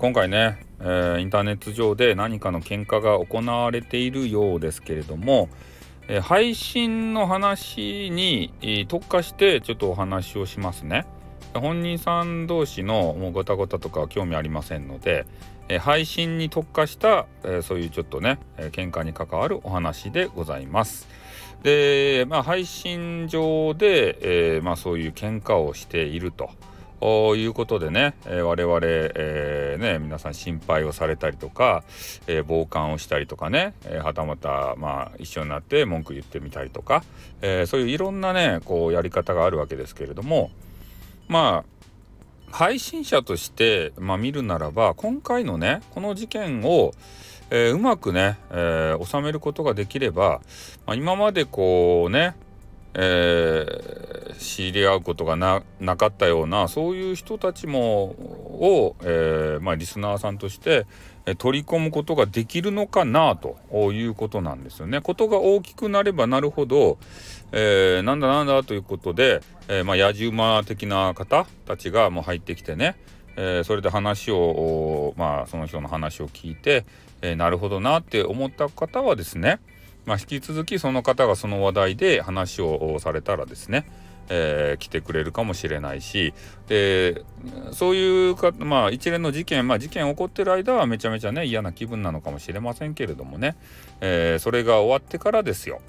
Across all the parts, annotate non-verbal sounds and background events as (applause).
今回ね、えー、インターネット上で何かの喧嘩が行われているようですけれども、えー、配信の話に、特化してちょっとお話をしますね。本人さん同士のもうごたごたとか興味ありませんので、えー、配信に特化した、えそういうちょっとね、えー、喧嘩に関わるお話でございます。で、まあ、配信上で、えまあ、そういう喧嘩をしていると。いうことでね、えー、我々、えー、ね、皆さん心配をされたりとか、えー、傍観をしたりとかね、えはたまた、まあ、一緒になって文句言ってみたりとか、えそういういろんなね、こう、やり方があるわけですけれども、まあ、配信者として、まあ、見るならば、今回のね、この事件を、えうまくね、え収めることができれば、まあ、今までこうね、えー、知り合うことがなかったようなそういう人たちもを、えー、まあ、リスナーさんとして、え取り込むことができるのかなということなんですよね。ことが大きくなればなるほど、えー、なんだなんだということで、えまあ、野じ馬的な方たちがもう入ってきてね、えそれで話をまあその人の話を聞いて、えなるほどなって思った方はですねまあ、引き続きその方がその話題で話をされたらですね、えー、来てくれるかもしれないしでそういうか、まあ、一連の事件、まあ、事件起こってる間はめちゃめちゃね嫌な気分なのかもしれませんけれどもね、えー、それが終わってからですよ。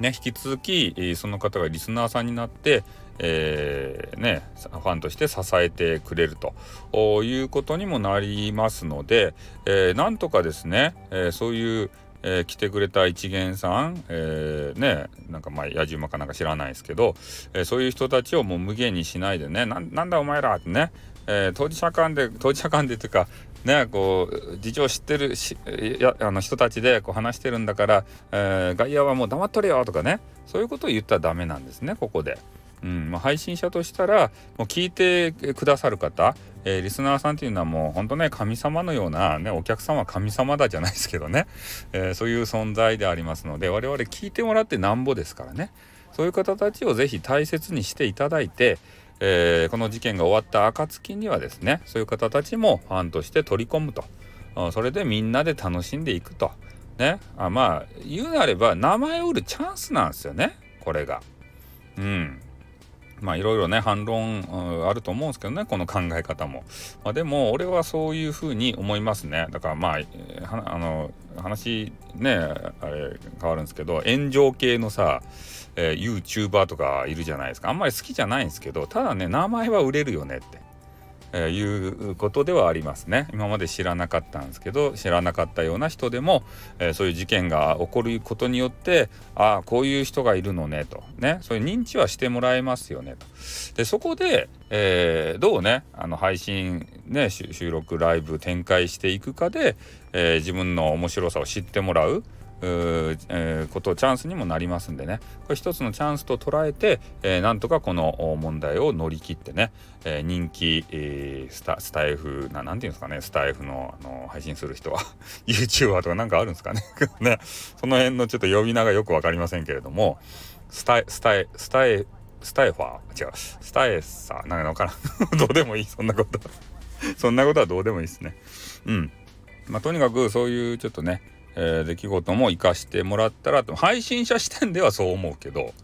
ね、引き続きその方がリスナーさんになって、えー、ね、ファンとして支えてくれるということにもなりますので、えー、なんとかですね、えー、そういうえー、来てくれた一元さん、えー、ねなんかまあ野じ馬かなんか知らないですけど、えー、そういう人たちをもう無限にしないでねなんだお前らってね、え当事者間で当事者間でっていうかねこう事情知ってるしやあの人たちでこう話してるんだから、え外野はもう黙っとれよとかねそういうことを言ったらダメなんですねここで。うんまあ、配信者としたらもう聞いてくださる方、えー、リスナーさんっていうのはもう本当ね神様のような、ね、お客様は神様だじゃないですけどね、えー、そういう存在でありますので我々聞いてもらってなんぼですからね。そういう方たちを是非大切にしていただいて、えー、この事件が終わった暁にはですねそういう方たちもファンとして取り込むと。それでみんなで楽しんでいくと。ね。あまあ言うなれば名前を売るチャンスなんですよねこれが。うん。まあいろいろね反論、あると思うんですけどねこの考え方も、まあ、でも俺はそういうふうに思いますね。だからまああの話ねあれ変わるんですけど炎上系のさ、えー、YouTuber とかいるじゃないですか。あんまり好きじゃないんですけどただね名前は売れるよねって。えー、いうことではありますね。今まで知らなかったんですけど知らなかったような人でも、え、そういう事件が起こることによってああこういう人がいるのねと。ね。そういう認知はしてもらえますよねと。でそこで、えー、どうねあの配信ね収録ライブ展開していくかで、え自分の面白さを知ってもらう。えー、ことチャンスにもなりますんでね。これ一つのチャンスと捉えて、えー、なんとかこの問題を乗り切ってね、えー、人気、えー、スタスタイフななんていうんですかねスタイフのあの配信する人は (laughs) YouTuber とかなんかあるんですかね。(laughs) ね。その辺のちょっと呼び名がよく分かりませんけれどもスタイスタイスタイスタイファー？違う。スタイサーなんか分からんどうでもいい。そんなことそんなことはどうでもいいですね。うん。まあとにかくそういうちょっとねえー、出来事も生かしてもらったらと配信者視点ではそう思うけど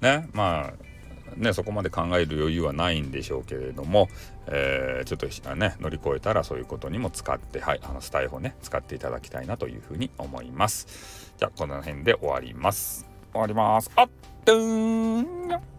ねまあねそこまで考える余裕はないんでしょうけれども、えー、ちょっとね乗り越えたらそういうことにも使ってはいあのスタイフをね使っていただきたいなというふうに思います。じゃあこの辺で終わります。終わります。あっとーん。